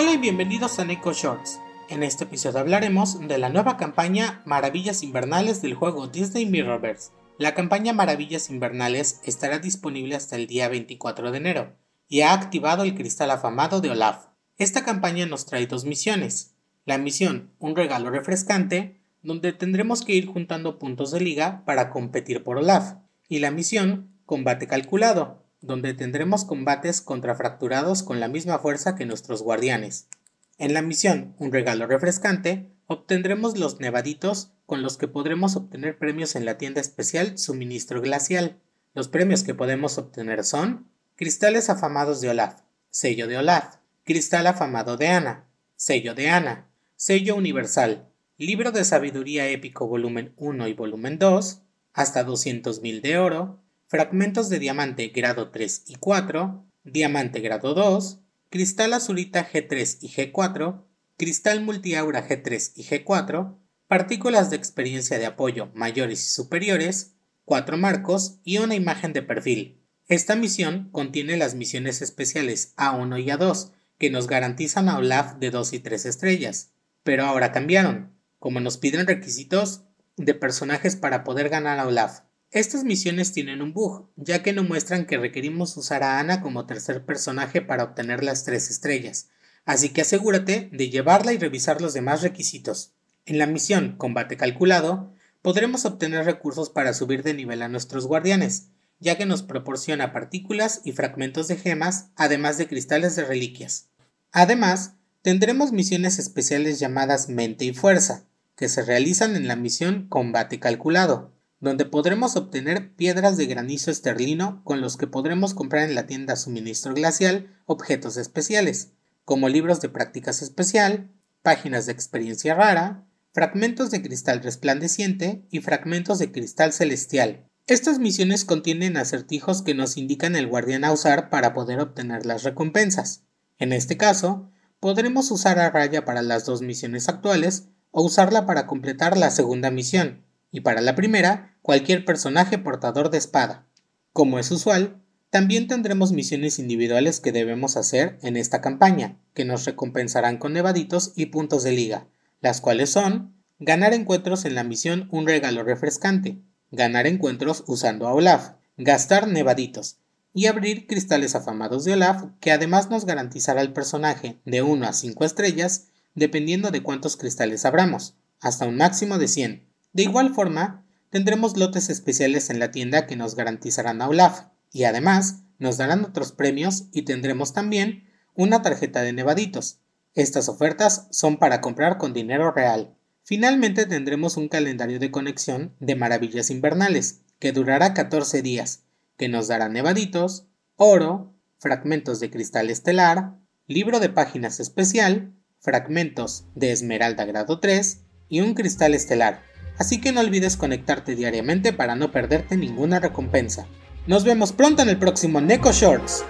Hola y bienvenidos a Neko Shorts. En este episodio hablaremos de la nueva campaña Maravillas Invernales del juego Disney Mirrorverse. La campaña Maravillas Invernales estará disponible hasta el día 24 de enero y ha activado el cristal afamado de Olaf. Esta campaña nos trae dos misiones. La misión Un regalo refrescante, donde tendremos que ir juntando puntos de liga para competir por Olaf, y la misión Combate calculado, donde tendremos combates contra fracturados con la misma fuerza que nuestros guardianes. En la misión Un regalo refrescante, obtendremos los nevaditos con los que podremos obtener premios en la tienda especial Suministro Glacial. Los premios que podemos obtener son Cristales afamados de Olaf, sello de Olaf, Cristal afamado de Ana, sello de Ana, sello universal, libro de sabiduría épico volumen 1 y volumen 2, hasta 200.000 de oro, fragmentos de diamante grado 3 y 4, diamante grado 2, cristal azulita G3 y G4, cristal multiaura G3 y G4, partículas de experiencia de apoyo mayores y superiores, cuatro marcos y una imagen de perfil. Esta misión contiene las misiones especiales A1 y A2, que nos garantizan a Olaf de 2 y 3 estrellas, pero ahora cambiaron, como nos piden requisitos de personajes para poder ganar a Olaf. Estas misiones tienen un bug, ya que no muestran que requerimos usar a Ana como tercer personaje para obtener las tres estrellas, así que asegúrate de llevarla y revisar los demás requisitos. En la misión Combate Calculado, podremos obtener recursos para subir de nivel a nuestros guardianes, ya que nos proporciona partículas y fragmentos de gemas, además de cristales de reliquias. Además, tendremos misiones especiales llamadas Mente y Fuerza, que se realizan en la misión Combate Calculado, donde podremos obtener piedras de granizo esterlino con los que podremos comprar en la tienda Suministro Glacial objetos especiales, como libros de prácticas especial, páginas de experiencia rara, fragmentos de cristal resplandeciente y fragmentos de cristal celestial. Estas misiones contienen acertijos que nos indican el guardián a usar para poder obtener las recompensas. En este caso, podremos usar a Raya para las dos misiones actuales o usarla para completar la segunda misión, y para la primera, cualquier personaje portador de espada. Como es usual, también tendremos misiones individuales que debemos hacer en esta campaña, que nos recompensarán con nevaditos y puntos de liga, las cuales son ganar encuentros en la misión Un regalo refrescante, ganar encuentros usando a Olaf, gastar nevaditos y abrir cristales afamados de Olaf que además nos garantizará el personaje de 1 a 5 estrellas dependiendo de cuántos cristales abramos, hasta un máximo de 100. De igual forma, tendremos lotes especiales en la tienda que nos garantizarán a Olaf y además nos darán otros premios y tendremos también una tarjeta de nevaditos. Estas ofertas son para comprar con dinero real. Finalmente tendremos un calendario de conexión de maravillas invernales que durará 14 días, que nos dará nevaditos, oro, fragmentos de cristal estelar, libro de páginas especial, fragmentos de esmeralda grado 3 y un cristal estelar así que no olvides conectarte diariamente para no perderte ninguna recompensa. Nos vemos pronto en el próximo Neko Shorts.